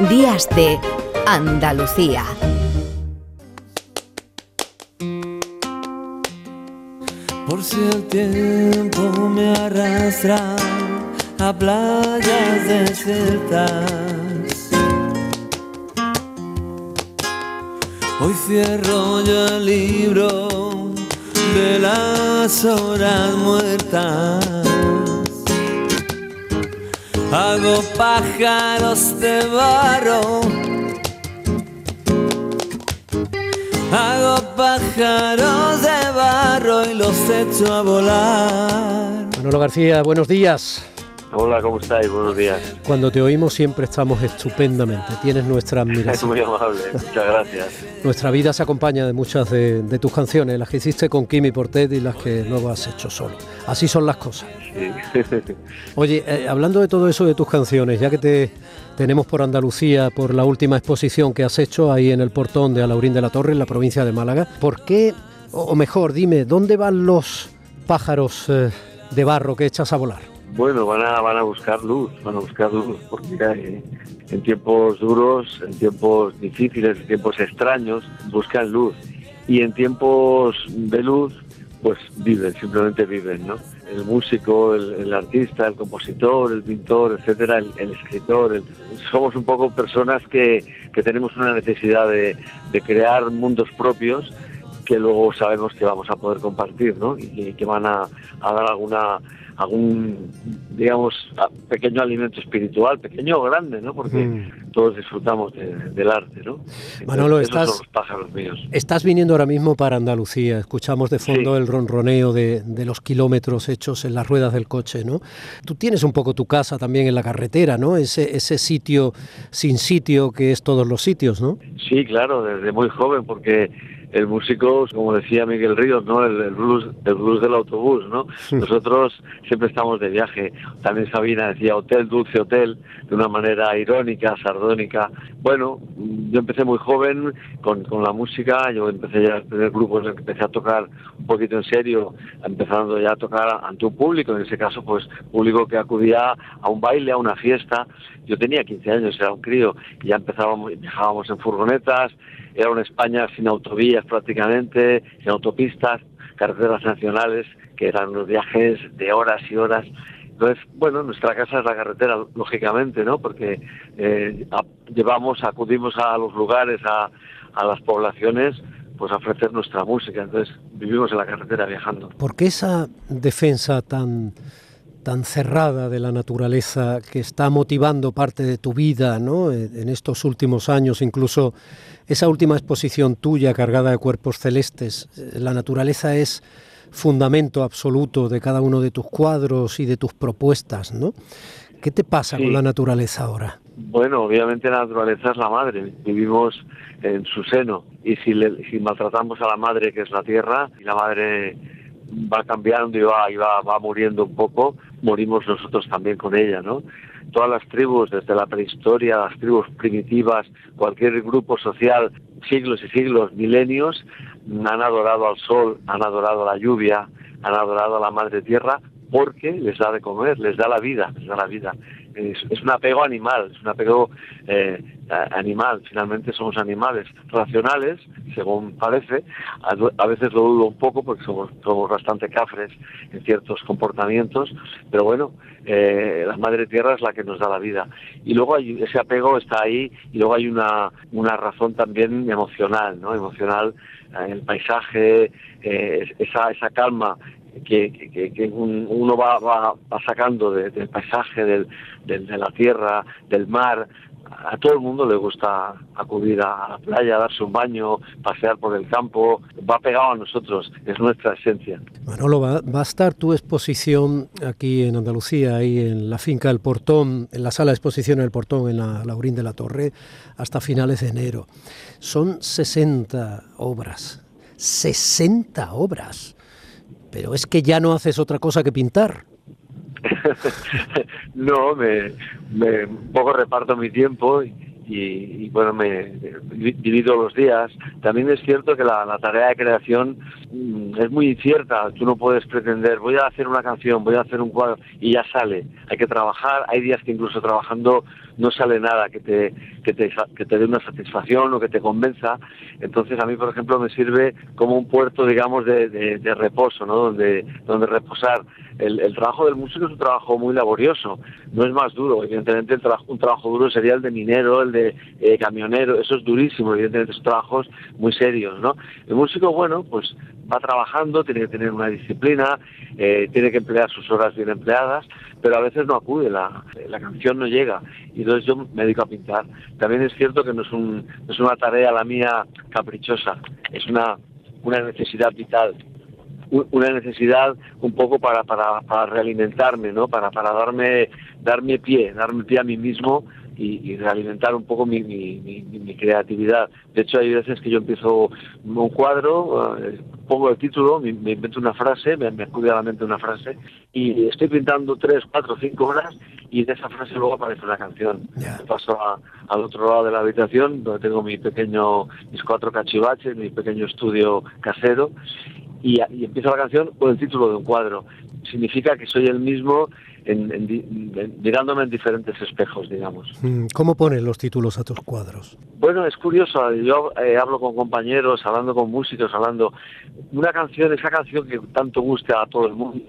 Días de Andalucía. Por si el tiempo me arrastra a playas desiertas. Hoy cierro yo el libro de las horas muertas. Hago pájaros de barro. Hago pájaros de barro y los echo a volar. Manolo García, buenos días. Hola, ¿cómo estáis? Buenos días. Cuando te oímos siempre estamos estupendamente. Tienes nuestra admiración. Es muy amable, muchas gracias. Nuestra vida se acompaña de muchas de, tus canciones, las que hiciste con Kimi Portet y las que luego has hecho solo. Así son las cosas. Oye, eh, hablando de todo eso de tus canciones, ya que te tenemos por Andalucía, por la última exposición que has hecho ahí en el portón de Alaurín de la Torre, en la provincia de Málaga, ¿por qué, o mejor, dime, ¿dónde van los pájaros eh, de barro que echas a volar? Bueno, van a, van a buscar luz, van a buscar luz, porque en tiempos duros, en tiempos difíciles, en tiempos extraños, buscan luz. Y en tiempos de luz, pues viven, simplemente viven, ¿no? El músico, el, artista, el compositor, el pintor, etcétera, el, escritor, somos un poco personas que, que tenemos una necesidad de, de crear mundos propios que luego sabemos que vamos a poder compartir, ¿no? Y que van a, a dar alguna algún, digamos, pequeño alimento espiritual, pequeño o grande, ¿no? Porque mm. todos disfrutamos del arte, ¿no? Manolo, estás, pájaros míos. estás viniendo ahora mismo para Andalucía, escuchamos de fondo el ronroneo de, de, los kilómetros hechos en las ruedas del coche, ¿no? Tú tienes un poco tu casa también en la carretera, ¿no? Ese, ese sitio sin sitio que es todos los sitios, ¿no? Sí, claro, desde muy joven, porque el músico, como decía Miguel Ríos, ¿no? El, blues, el blues del autobús, ¿no? Nosotros siempre estamos de viaje. También Sabina decía hotel, dulce hotel, de una manera irónica, sardónica. Bueno, yo empecé muy joven con, con la música, yo empecé ya a tener grupos, empecé a tocar un poquito en serio, empezando ya a tocar ante un público, en ese caso, pues público que acudía a un baile, a una fiesta. Yo tenía 15 años, era un crío, y ya empezábamos, viajábamos en furgonetas, era una España sin autovías prácticamente, sin autopistas, carreteras nacionales, que eran unos viajes de horas y horas. Entonces, bueno, nuestra casa es la carretera, lógicamente, ¿no? Porque eh, llevamos, acudimos a los lugares, a, a las poblaciones, pues a ofrecer nuestra música. Entonces, vivimos en la carretera viajando. ¿Por qué esa defensa tan tan cerrada de la naturaleza que está motivando parte de tu vida ¿no? en estos últimos años, incluso esa última exposición tuya cargada de cuerpos celestes. La naturaleza es fundamento absoluto de cada uno de tus cuadros y de tus propuestas, ¿no? ¿Qué te pasa con la naturaleza ahora? Bueno, obviamente la naturaleza es la madre, vivimos en su seno y si, si maltratamos a la madre que es la tierra y la madre va cambiando y va, y va, va muriendo un poco, morimos nosotros también con ella, ¿no? Todas las tribus, desde la prehistoria, las tribus primitivas, cualquier grupo social, siglos y siglos, milenios, han adorado al sol, han adorado a la lluvia, han adorado a la madre tierra, porque les da de comer, les da la vida, les da la vida es, un apego animal, es un apego eh, animal, finalmente somos animales racionales, según parece, a, veces lo dudo un poco porque somos, somos bastante cafres en ciertos comportamientos, pero bueno, eh, la madre tierra es la que nos da la vida. Y luego hay, ese apego está ahí y luego hay una, una razón también emocional, ¿no? Emocional en el paisaje, eh, esa, esa calma que, uno va, va, sacando del paisaje, de la tierra, del mar. A todo el mundo le gusta acudir a la playa, darse un baño, pasear por el campo. Va pegado a nosotros, es nuestra esencia. Manolo, va, a estar tu exposición aquí en Andalucía, ahí en la finca del Portón, en la sala de exposición del Portón, en la Laurín de la Torre, hasta finales de enero. Son 60 obras. 60 obras pero es que ya no haces otra cosa que pintar. no, me, me, un poco reparto mi tiempo y, y, bueno, me divido los días. También es cierto que la, tarea de creación mm, es muy incierta. Tú no puedes pretender, voy a hacer una canción, voy a hacer un cuadro y ya sale. Hay que trabajar. Hay días que incluso trabajando no sale nada que te, que te, que te dé una satisfacción o que te convenza. Entonces a mí, por ejemplo, me sirve como un puerto, digamos, de, reposo, ¿no? Donde, donde reposar. El, el, trabajo del músico es un trabajo muy laborioso, no es más duro. Evidentemente, el un trabajo duro sería el de minero, el de eh, camionero, eso es durísimo, evidentemente, son trabajos muy serios, ¿no? El músico, bueno, pues va trabajando, tiene que tener una disciplina, eh, tiene que emplear sus horas bien empleadas, pero a veces no acude, la, la canción no llega. Y entonces yo me dedico a pintar. También es cierto que no es, un, no es una tarea la mía caprichosa, es una, una necesidad vital una necesidad un poco para, para, para realimentarme, ¿no? Para, para darme, darme pie, darme pie a mí mismo y, realimentar un poco mi, mi, creatividad. De hecho, hay veces que yo empiezo un cuadro, eh, pongo el título, me, invento una frase, me, acude a la mente una frase, y estoy pintando tres, cuatro, cinco horas, y de esa frase luego aparece una canción. Paso al otro lado de la habitación, donde tengo mi pequeño, mis cuatro cachivaches, mi pequeño estudio casero, y, y empiezo la canción con el título de un cuadro. Significa que soy el mismo en, mirándome en diferentes espejos, digamos. Mm, ¿Cómo pones los títulos a tus cuadros? Bueno, es curioso, yo eh, hablo con compañeros, hablando con músicos, hablando, una canción, esa canción que tanto gusta a todo el mundo,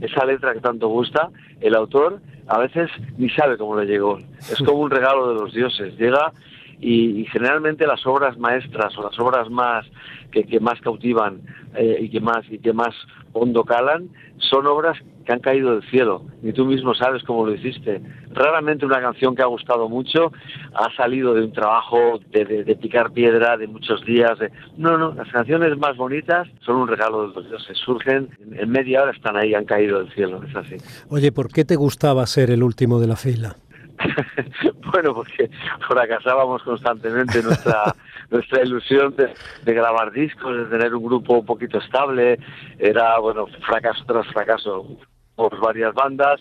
esa letra que tanto gusta, el autor a veces ni sabe cómo le llegó, es como un regalo de los dioses, llega y, generalmente las obras maestras o las obras más que, que más cautivan eh, y que más y que más hondo calan son obras que han caído del cielo, ni tú mismo sabes cómo lo hiciste. Raramente una canción que ha gustado mucho ha salido de un trabajo de, picar piedra de muchos días. No, no, las canciones más bonitas son un regalo de los dioses, surgen en media hora, están ahí, han caído del cielo, es así. Oye, ¿por qué te gustaba ser el último de la fila? bueno, porque fracasábamos constantemente nuestra nuestra ilusión de, de, grabar discos, de tener un grupo un poquito estable, era, bueno, fracaso tras fracaso por varias bandas,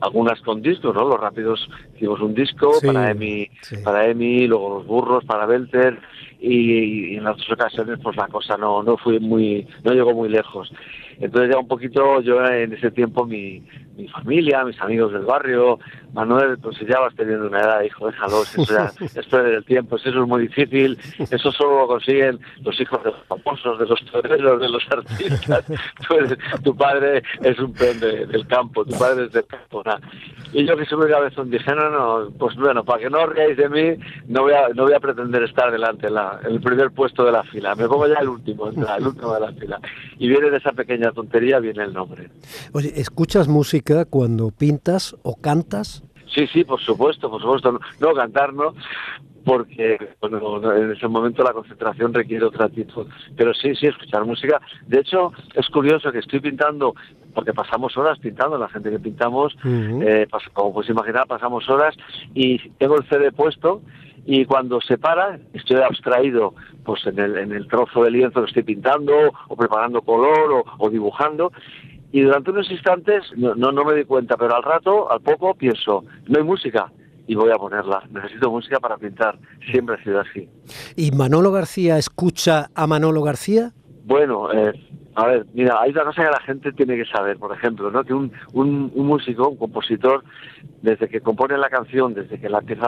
algunas con discos, ¿no? Los Rápidos hicimos un disco para Emi, para Emi, luego Los Burros para Belter y, en otras ocasiones pues la cosa no no fue muy no llegó muy lejos. Entonces ya un poquito yo en ese tiempo mi, mi familia, mis amigos del barrio, Manuel, pues ya vas teniendo una edad, hijo, déjalo, eso ya es el tiempo, eso es muy difícil, eso solo lo consiguen los hijos de los famosos, de los toreros, de los artistas. tu padre es un pen del campo, tu padre es del campo. Y yo que soy muy cabezón dije, no, no, pues bueno, para que no os de mí, no voy a, no voy a pretender estar delante, en, la, el primer puesto de la fila, me pongo ya el último, el último de la fila. Y viene de esa pequeña tontería, viene el nombre. Oye, ¿escuchas música cuando pintas o cantas? Sí, sí, por supuesto, por supuesto. No, cantar no, porque bueno, en ese momento la concentración requiere otra actitud. Pero sí, sí, escuchar música. De hecho, es curioso que estoy pintando, porque pasamos horas pintando, la gente que pintamos, eh, como puedes imaginar, pasamos horas y tengo el CD puesto y cuando se para estoy abstraído pues en el, en el trozo de lienzo que estoy pintando o preparando color o, o dibujando y durante unos instantes no, no, no me di cuenta, pero al rato, al poco, pienso, no hay música y voy a ponerla. Necesito música para pintar. Siempre ha sido así. ¿Y Manolo García escucha a Manolo García? Bueno, eh, a ver, mira, hay una cosa que la gente tiene que saber, por ejemplo, ¿no? que un, un, músico, un compositor, desde que compone la canción, desde que la empieza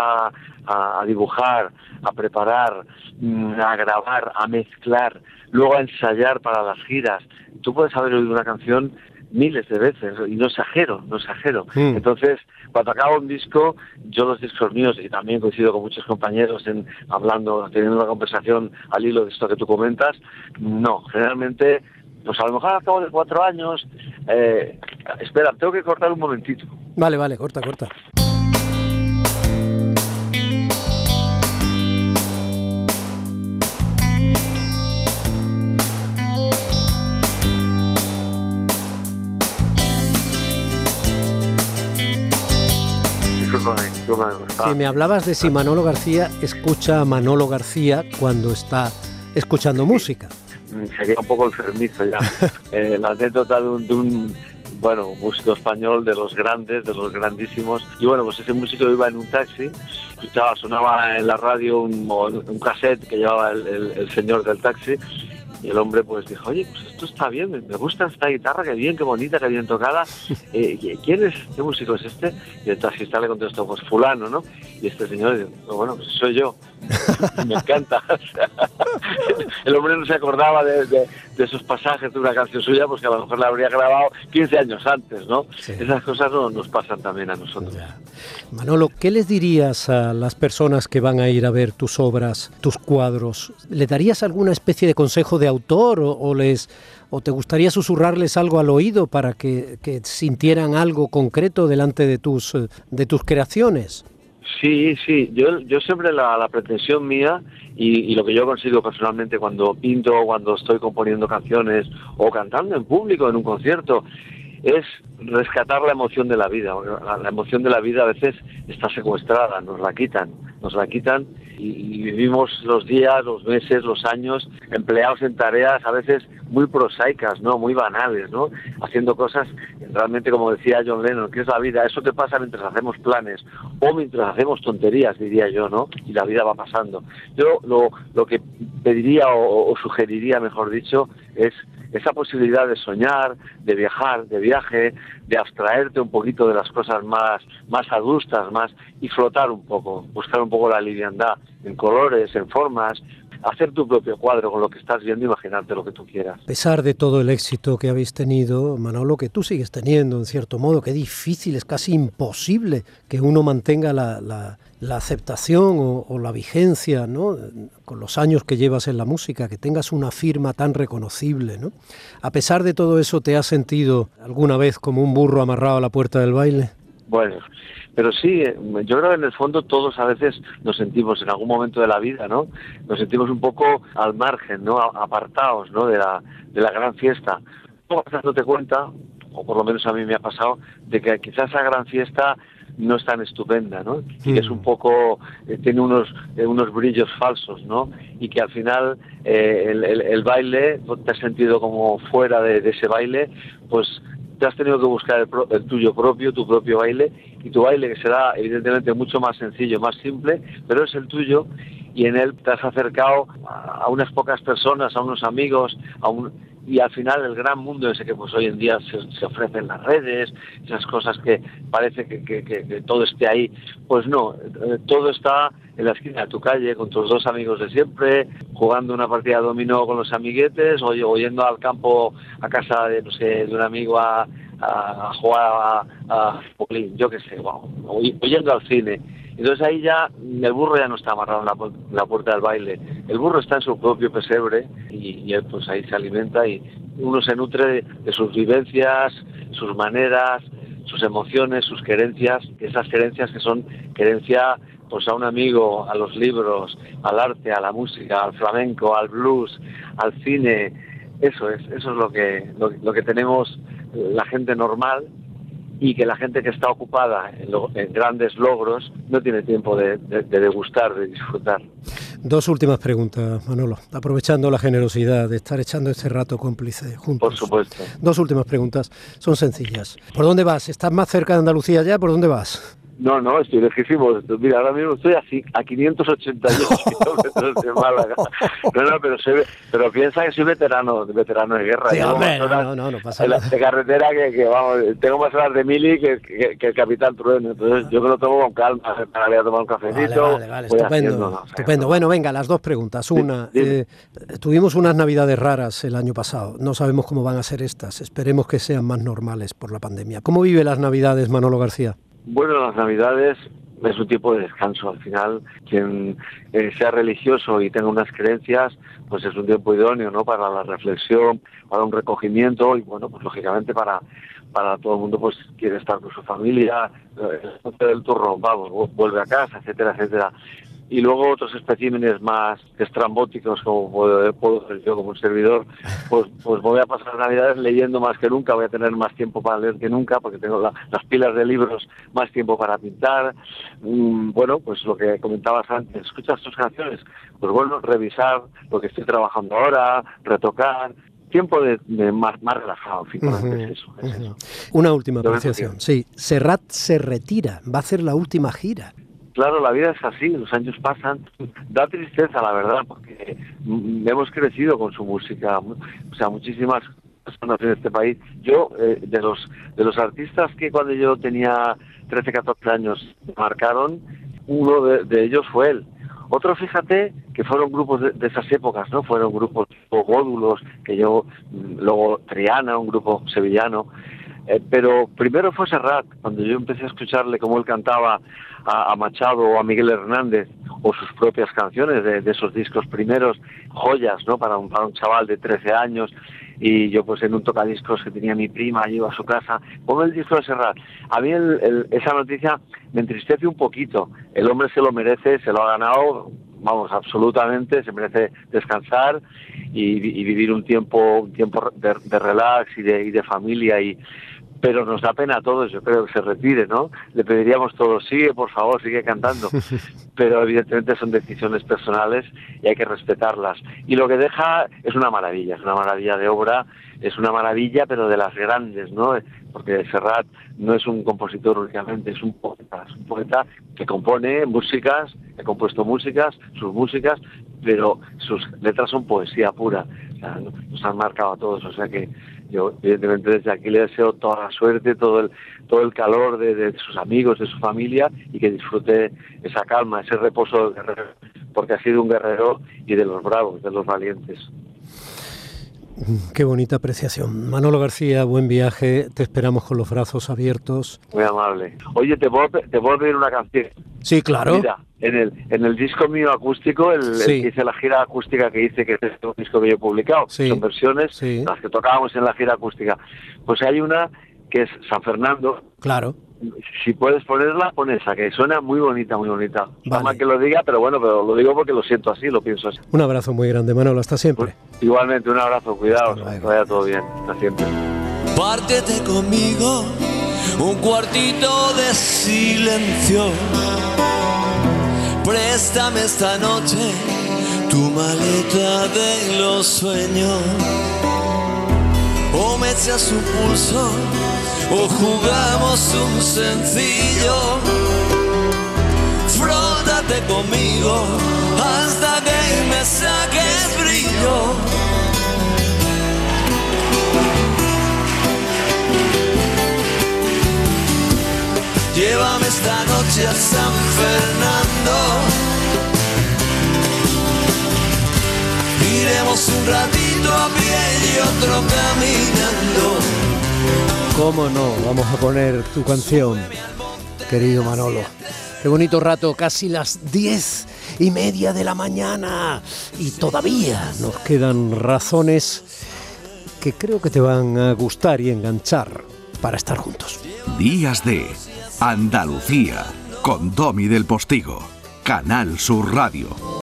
a, a dibujar, a preparar, mm, a grabar, a mezclar, luego a ensayar para las giras, tú puedes haber oído una canción miles de veces y no exagero, no exagero. Hmm. Entonces, cuando acabo un disco, yo los discos míos, y también coincido con muchos compañeros en hablando, teniendo una conversación al hilo de esto que tú comentas, no, generalmente, pues a lo mejor al cabo de cuatro años, eh, espera, tengo que cortar un momentito. Vale, vale, corta, corta. Si me hablabas de si Manolo García escucha a Manolo García cuando está escuchando música. Sería un poco enfermizo ya. eh, la anécdota de un, bueno, músico español de los grandes, de los grandísimos. Y bueno, pues ese músico iba en un taxi, escuchaba, sonaba en la radio un, un cassette que llevaba el señor del taxi y el hombre pues dijo, oye, pues esto está bien, me gusta esta guitarra, qué bien, qué bonita, qué bien tocada. Eh, ¿Quién es? ¿Qué músico es este? Y el taxista le contestó, pues fulano, ¿no? Y este señor dijo, bueno, pues soy yo. me encanta. el hombre no se acordaba de, esos pasajes de una canción suya, pues que a lo mejor la habría grabado 15 años antes, ¿no? Esas cosas no, nos pasan también a nosotros. Manolo, ¿qué les dirías a las personas que van a ir a ver tus obras, tus cuadros? ¿Le darías alguna especie de consejo de autor o, les o te gustaría susurrarles algo al oído para que, sintieran algo concreto delante de tus de tus creaciones? Sí, sí, yo, yo siempre la, pretensión mía y, lo que yo consigo personalmente cuando pinto, cuando estoy componiendo canciones o cantando en público, en un concierto, es rescatar la emoción de la vida. La, emoción de la vida a veces está secuestrada, nos la quitan, nos la quitan y, vivimos los días, los meses, los años empleados en tareas a veces muy prosaicas, ¿no? Muy banales, ¿no? Haciendo cosas realmente como decía John Lennon, que es la vida, eso te pasa mientras hacemos planes o mientras hacemos tonterías, diría yo, ¿no? Y la vida va pasando. Yo lo, lo que pediría o sugeriría, mejor dicho, es esa posibilidad de soñar, de viajar, de viaje, de abstraerte un poquito de las cosas más, más adustas, más, y flotar un poco, buscar un poco la liviandad en colores, en formas, hacer tu propio cuadro con lo que estás viendo, imaginarte lo que tú quieras. A pesar de todo el éxito que habéis tenido, Manolo, que tú sigues teniendo en cierto modo, que difícil, es casi imposible que uno mantenga la, la, aceptación o, la vigencia, ¿no? Con los años que llevas en la música, que tengas una firma tan reconocible, ¿no? A pesar de todo eso, ¿te has sentido alguna vez como un burro amarrado a la puerta del baile? Bueno, pero sí, eh, yo creo que en el fondo todos a veces nos sentimos en algún momento de la vida, ¿no? Nos sentimos un poco al margen, ¿no? Apartados, ¿no? De la, de la gran fiesta. Dándote cuenta, o por lo menos a mí me ha pasado, de que quizás esa gran fiesta no es tan estupenda, ¿no? Y es un poco, eh, tiene unos, eh, unos brillos falsos, ¿no? Y que al final el, el, baile, te has sentido como fuera de, de, ese baile, pues te has tenido que buscar el, tuyo propio, tu propio baile, y tu baile que será evidentemente mucho más sencillo, más simple, pero es el tuyo y en él te has acercado a unas pocas personas, a unos amigos, a un, y al final el gran mundo ese que pues hoy en día se, ofrece en las redes, esas cosas que parece que, que, todo esté ahí, pues no, eh, todo está en la esquina de tu calle con tus dos amigos de siempre, jugando una partida de dominó con los amiguetes o, yendo al campo a casa de, no sé, de un amigo a, a, jugar a, a, yo qué sé, wow, o yendo al cine entonces ahí ya el burro ya no está amarrado en la, puerta del baile. El burro está en su propio pesebre y, él pues ahí se alimenta y uno se nutre de, sus vivencias, sus maneras, sus emociones, sus querencias, esas querencias que son querencia pues a un amigo, a los libros, al arte, a la música, al flamenco, al blues, al cine. Eso es, eso es lo que, lo que tenemos la gente normal y que la gente que está ocupada en, grandes logros no tiene tiempo de, degustar, de disfrutar. Dos últimas preguntas, Manolo, aprovechando la generosidad de estar echando este rato cómplice juntos. Por supuesto. Dos últimas preguntas, son sencillas. ¿Por dónde vas? ¿Estás más cerca de Andalucía ya? ¿Por dónde vas? No, no, estoy lejísimo. Mira, ahora mismo estoy así, a 588 kilómetros de Málaga. No, no, pero, pero piensa que soy veterano, veterano de guerra. Sí, hombre, no, no, no, pasa nada. De carretera que, vamos, tengo más horas de mili que, que, el capitán Trueno. Entonces yo me lo tomo con calma, para ir a tomar un cafecito. Vale, vale, estupendo. estupendo. Bueno, venga, las dos preguntas. Una, eh, tuvimos unas navidades raras el año pasado. No sabemos cómo van a ser estas. Esperemos que sean más normales por la pandemia. ¿Cómo vive las navidades Manolo García? Bueno, las Navidades es un tiempo de descanso. Al final, quien eh, sea religioso y tenga unas creencias, pues es un tiempo idóneo, ¿no? Para la reflexión, para un recogimiento y, bueno, pues lógicamente para para todo el mundo, pues quiere estar con su familia, el del turro, vamos, vuelve a casa, etcétera, etcétera y luego otros especímenes más estrambóticos como puedo, ser yo como un servidor, pues, pues voy a pasar navidades leyendo más que nunca, voy a tener más tiempo para leer que nunca porque tengo las pilas de libros, más tiempo para pintar, mm, bueno, pues lo que comentabas antes, escuchas tus canciones, pues bueno, revisar lo que estoy trabajando ahora, retocar, tiempo de, más, relajado, eso, Una última apreciación, sí, Serrat se retira, va a hacer la última gira. Claro, la vida es así, los años pasan, da tristeza la verdad, porque hemos crecido con su música, o sea, muchísimas personas en este país. Yo, eh, de los de los artistas que cuando yo tenía 13, 14 años marcaron, uno de ellos fue él. Otro, fíjate, que fueron grupos de, esas épocas, ¿no? Fueron grupos tipo Gódulos, que yo, mm, luego Triana, un grupo sevillano. Eh, pero primero fue Serrat, cuando yo empecé a escucharle cómo él cantaba a, Machado o a Miguel Hernández, o sus propias canciones de, esos discos primeros, joyas, ¿no? Para un, para un chaval de 13 años, y yo pues en un tocadiscos que tenía mi prima, yo a su casa, pongo el disco de Serrat. A mí esa noticia me entristece un poquito. El hombre se lo merece, se lo ha ganado, vamos, absolutamente, se merece descansar y, vivir un tiempo, un tiempo de, relax y de, y de familia y pero nos da pena a todos, yo creo que se retire, ¿no? Le pediríamos todos, sigue, por favor, sigue cantando. Pero evidentemente son decisiones personales y hay que respetarlas. Y lo que deja es una maravilla, es una maravilla de obra, es una maravilla, pero de las grandes, ¿no? Porque Serrat no es un compositor únicamente, es un poeta, es un poeta que compone músicas, ha compuesto músicas, sus músicas, pero sus letras son poesía pura. O sea, nos han marcado a todos, o sea que yo evidentemente desde aquí le deseo toda la suerte, todo el, todo el calor de, sus amigos, de su familia y que disfrute esa calma, ese reposo del guerrero, porque ha sido un guerrero y de los bravos, de los valientes. Qué bonita apreciación. Manolo García, buen viaje. Te esperamos con los brazos abiertos. Muy amable. Oye, te voy, te a pedir una canción. Sí, claro. Mira, en el, en el disco mío acústico, el, que hice la gira acústica que hice, que es un disco que yo he publicado, son versiones, las que tocábamos en la gira acústica. Pues hay una que es San Fernando. Claro. Si puedes ponerla, pon esa, que suena muy bonita, muy bonita. Vale. que lo diga, pero bueno, pero lo digo porque lo siento así, lo pienso así. Un abrazo muy grande, Manolo, hasta siempre. Pues, igualmente, un abrazo, cuidado, vaya todo bien, hasta siempre. Pártete conmigo, un cuartito de silencio. Préstame esta noche tu maleta de los sueños. O me echas un pulso o jugamos un sencillo. Frótate conmigo hasta que me saques brillo. Llévame esta noche a San Fernando. Iremos un ratito a pie y otro caminando. ¿Cómo no? Vamos a poner tu canción, querido Manolo. Qué bonito rato, casi las diez y media de la mañana. Y todavía nos quedan razones que creo que te van a gustar y enganchar para estar juntos. Días de Andalucía, con Domi del Postigo, Canal Sur Radio.